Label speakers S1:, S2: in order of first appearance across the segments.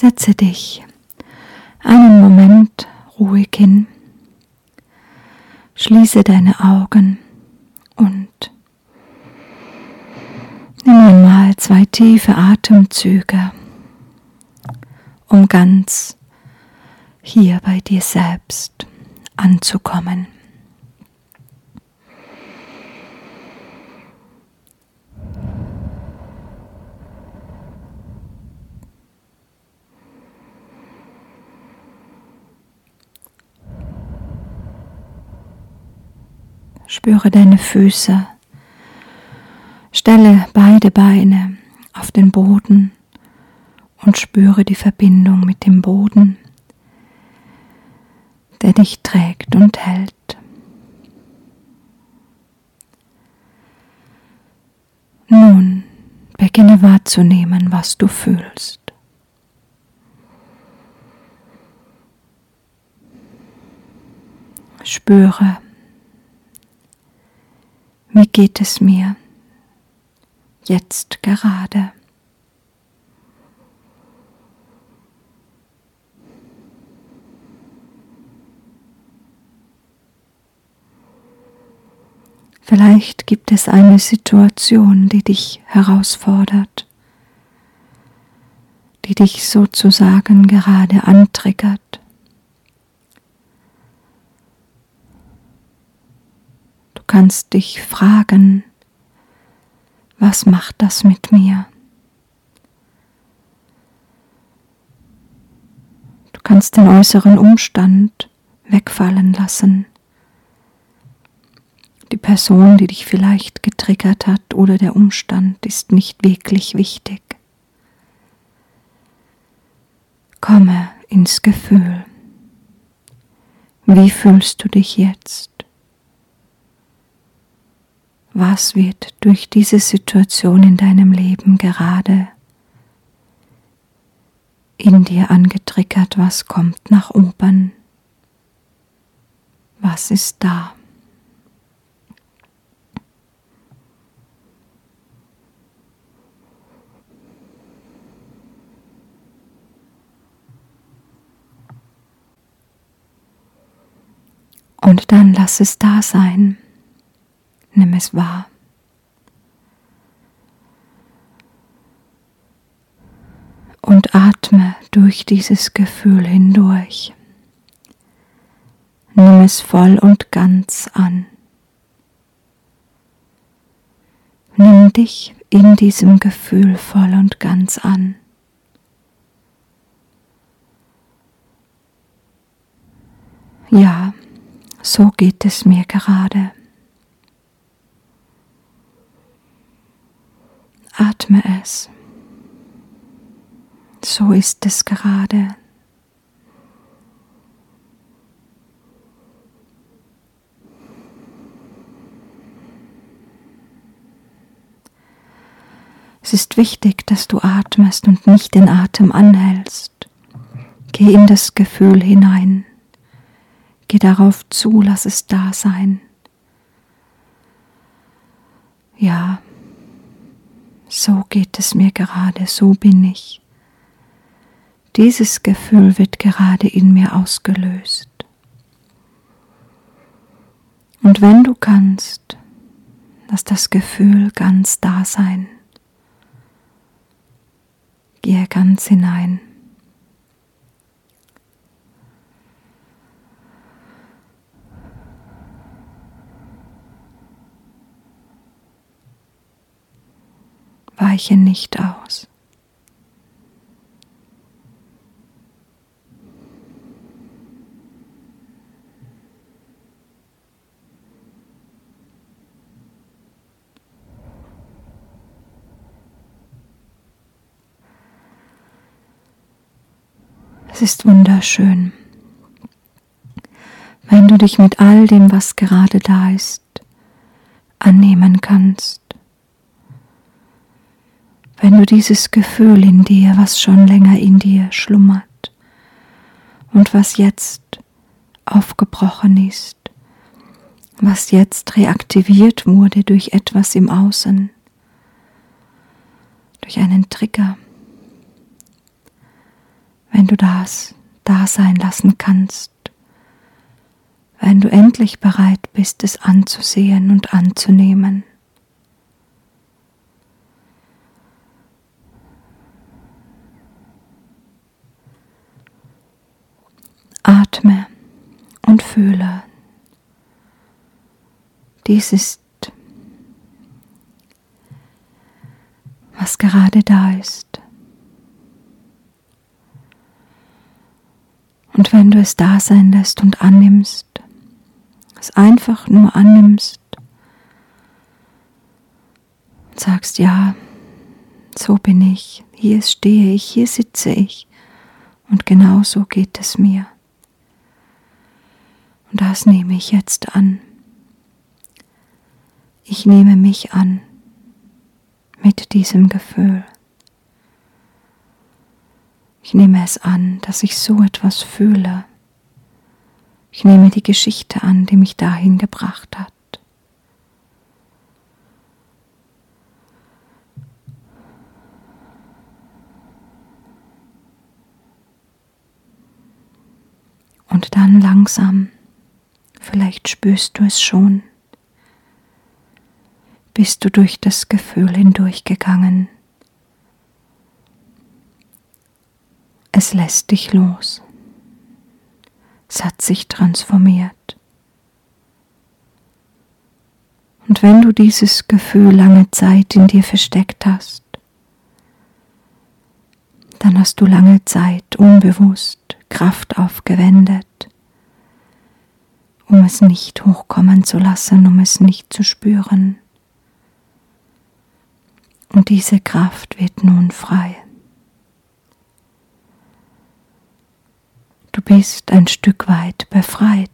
S1: Setze dich einen Moment ruhig hin, schließe deine Augen und nimm einmal zwei tiefe Atemzüge, um ganz hier bei dir selbst anzukommen. Spüre deine Füße. Stelle beide Beine auf den Boden und spüre die Verbindung mit dem Boden, der dich trägt und hält. Nun beginne wahrzunehmen, was du fühlst. Spüre, wie geht es mir jetzt gerade? Vielleicht gibt es eine Situation, die dich herausfordert, die dich sozusagen gerade antriggert. Kannst dich fragen, was macht das mit mir? Du kannst den äußeren Umstand wegfallen lassen. Die Person, die dich vielleicht getriggert hat oder der Umstand ist nicht wirklich wichtig. Komme ins Gefühl. Wie fühlst du dich jetzt? Was wird durch diese Situation in deinem Leben gerade in dir angetriggert, was kommt nach oben, was ist da. Und dann lass es da sein. Nimm es wahr. Und atme durch dieses Gefühl hindurch. Nimm es voll und ganz an. Nimm dich in diesem Gefühl voll und ganz an. Ja, so geht es mir gerade. Atme es. So ist es gerade. Es ist wichtig, dass du atmest und nicht den Atem anhältst. Geh in das Gefühl hinein. Geh darauf zu, lass es da sein. Ja, so geht es mir gerade, so bin ich. Dieses Gefühl wird gerade in mir ausgelöst. Und wenn du kannst, lass das Gefühl ganz da sein. Gehe ganz hinein. Weiche nicht aus. Es ist wunderschön, wenn du dich mit all dem, was gerade da ist, annehmen kannst wenn du dieses Gefühl in dir, was schon länger in dir schlummert und was jetzt aufgebrochen ist, was jetzt reaktiviert wurde durch etwas im Außen, durch einen Trigger, wenn du das da sein lassen kannst, wenn du endlich bereit bist, es anzusehen und anzunehmen. Atme und fühle. Dies ist, was gerade da ist. Und wenn du es da sein lässt und annimmst, es einfach nur annimmst sagst, ja, so bin ich, hier stehe ich, hier sitze ich und genau so geht es mir. Und das nehme ich jetzt an. Ich nehme mich an mit diesem Gefühl. Ich nehme es an, dass ich so etwas fühle. Ich nehme die Geschichte an, die mich dahin gebracht hat. Und dann langsam vielleicht spürst du es schon, bist du durch das Gefühl hindurchgegangen. Es lässt dich los. Es hat sich transformiert. Und wenn du dieses Gefühl lange Zeit in dir versteckt hast, dann hast du lange Zeit unbewusst Kraft aufgewendet, um es nicht hochkommen zu lassen, um es nicht zu spüren. Und diese Kraft wird nun frei. Du bist ein Stück weit befreit.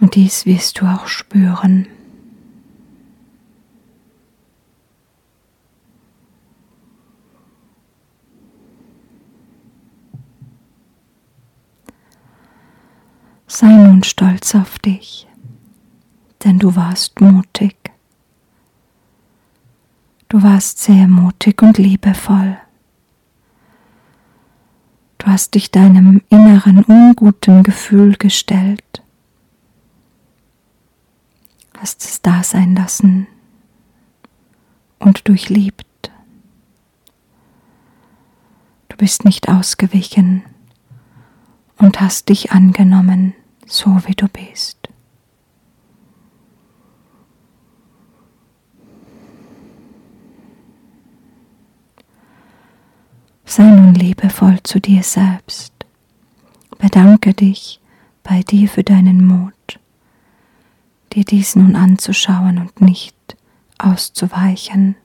S1: Und dies wirst du auch spüren. Sei nun stolz auf dich, denn du warst mutig. Du warst sehr mutig und liebevoll. Du hast dich deinem inneren unguten Gefühl gestellt, hast es da sein lassen und durchliebt. Du bist nicht ausgewichen und hast dich angenommen so wie du bist. Sei nun liebevoll zu dir selbst. Bedanke dich bei dir für deinen Mut, dir dies nun anzuschauen und nicht auszuweichen.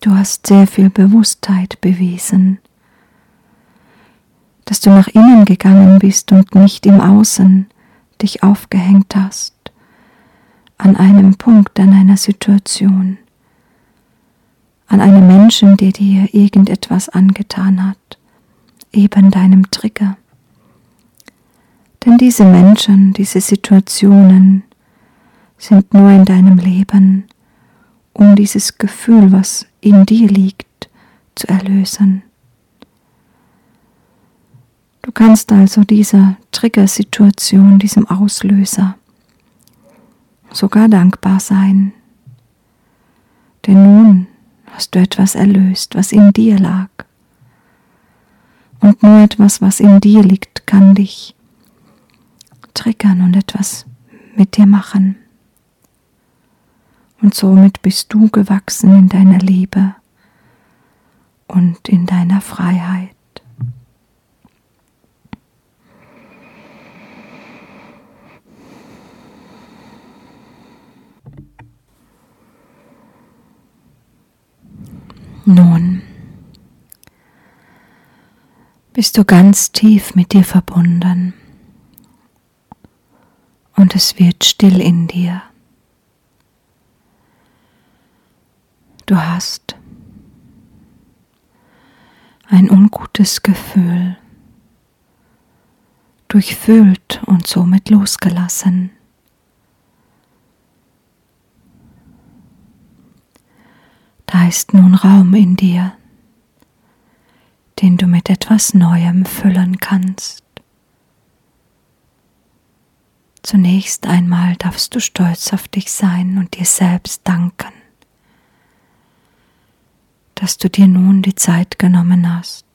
S1: Du hast sehr viel Bewusstheit bewiesen dass du nach innen gegangen bist und nicht im Außen dich aufgehängt hast, an einem Punkt, an einer Situation, an einem Menschen, der dir irgendetwas angetan hat, eben deinem Trigger. Denn diese Menschen, diese Situationen sind nur in deinem Leben, um dieses Gefühl, was in dir liegt, zu erlösen. Du kannst also dieser Triggersituation, diesem Auslöser sogar dankbar sein. Denn nun hast du etwas erlöst, was in dir lag. Und nur etwas, was in dir liegt, kann dich triggern und etwas mit dir machen. Und somit bist du gewachsen in deiner Liebe und in deiner Freiheit. Nun bist du ganz tief mit dir verbunden und es wird still in dir. Du hast ein ungutes Gefühl durchfühlt und somit losgelassen. Da ist nun Raum in dir, den du mit etwas Neuem füllen kannst. Zunächst einmal darfst du stolz auf dich sein und dir selbst danken, dass du dir nun die Zeit genommen hast,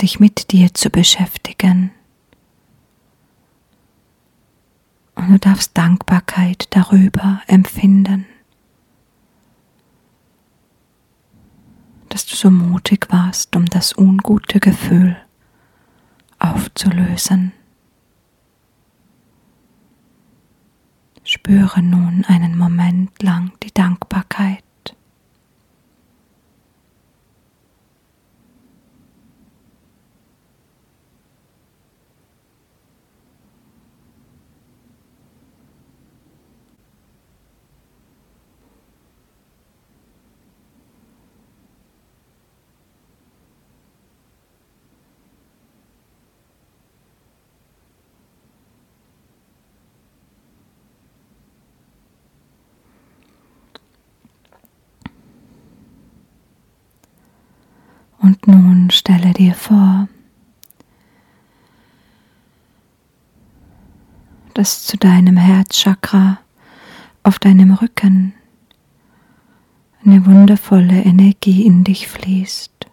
S1: dich mit dir zu beschäftigen. Und du darfst Dankbarkeit darüber empfinden, dass du so mutig warst, um das ungute Gefühl aufzulösen. Spüre nun einen Moment lang die Dankbarkeit. Und nun stelle dir vor, dass zu deinem Herzchakra auf deinem Rücken eine wundervolle Energie in dich fließt.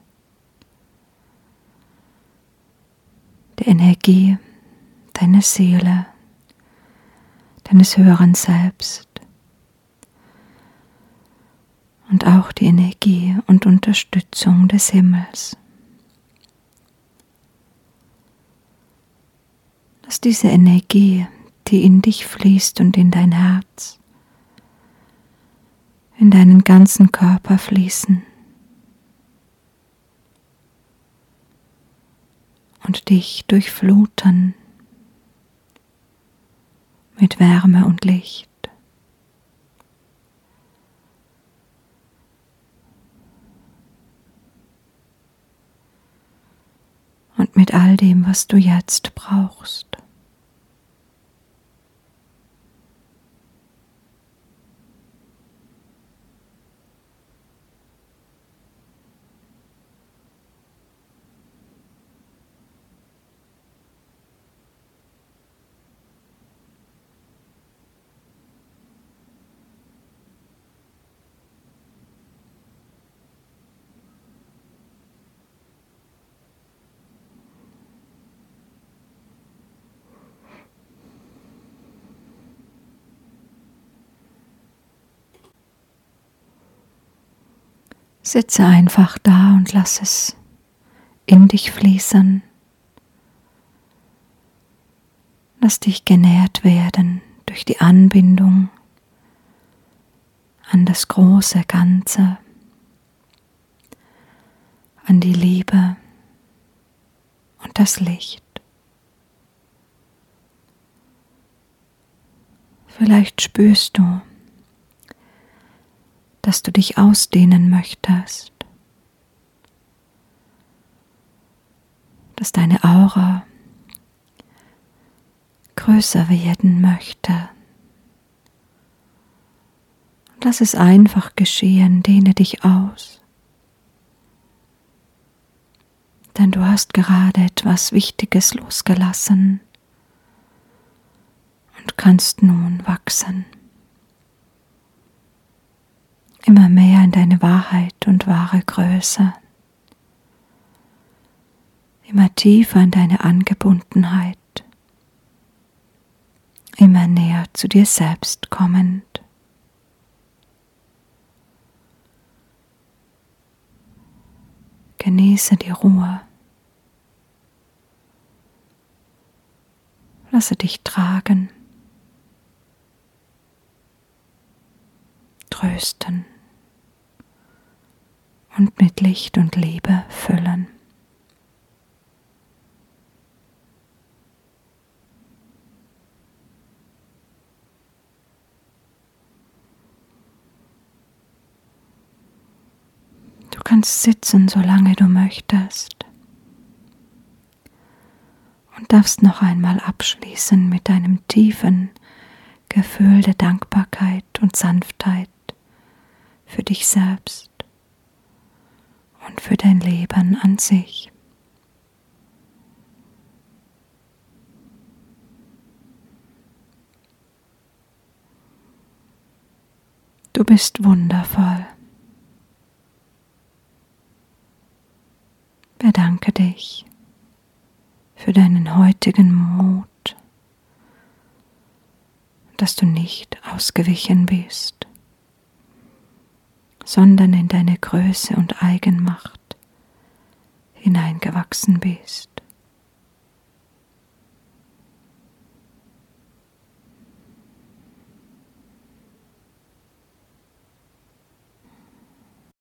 S1: Die Energie deiner Seele, deines höheren Selbst. Und auch die Energie und Unterstützung des Himmels. Lass diese Energie, die in dich fließt und in dein Herz, in deinen ganzen Körper fließen und dich durchfluten mit Wärme und Licht. und mit all dem, was du jetzt brauchst. Sitze einfach da und lass es in dich fließen. Lass dich genährt werden durch die Anbindung an das große Ganze, an die Liebe und das Licht. Vielleicht spürst du, dass du dich ausdehnen möchtest, dass deine Aura größer werden möchte. Lass es einfach geschehen, dehne dich aus. Denn du hast gerade etwas Wichtiges losgelassen und kannst nun wachsen immer mehr in deine Wahrheit und wahre Größe, immer tiefer in deine Angebundenheit, immer näher zu dir selbst kommend. Genieße die Ruhe. Lasse dich tragen, trösten und mit Licht und Liebe füllen. Du kannst sitzen, solange du möchtest. Und darfst noch einmal abschließen mit einem tiefen, Gefühl der Dankbarkeit und Sanftheit für dich selbst und für dein Leben an sich. Du bist wundervoll. Bedanke dich für deinen heutigen Mut, dass du nicht ausgewichen bist, sondern in deine Größe und Eigenmacht hineingewachsen bist.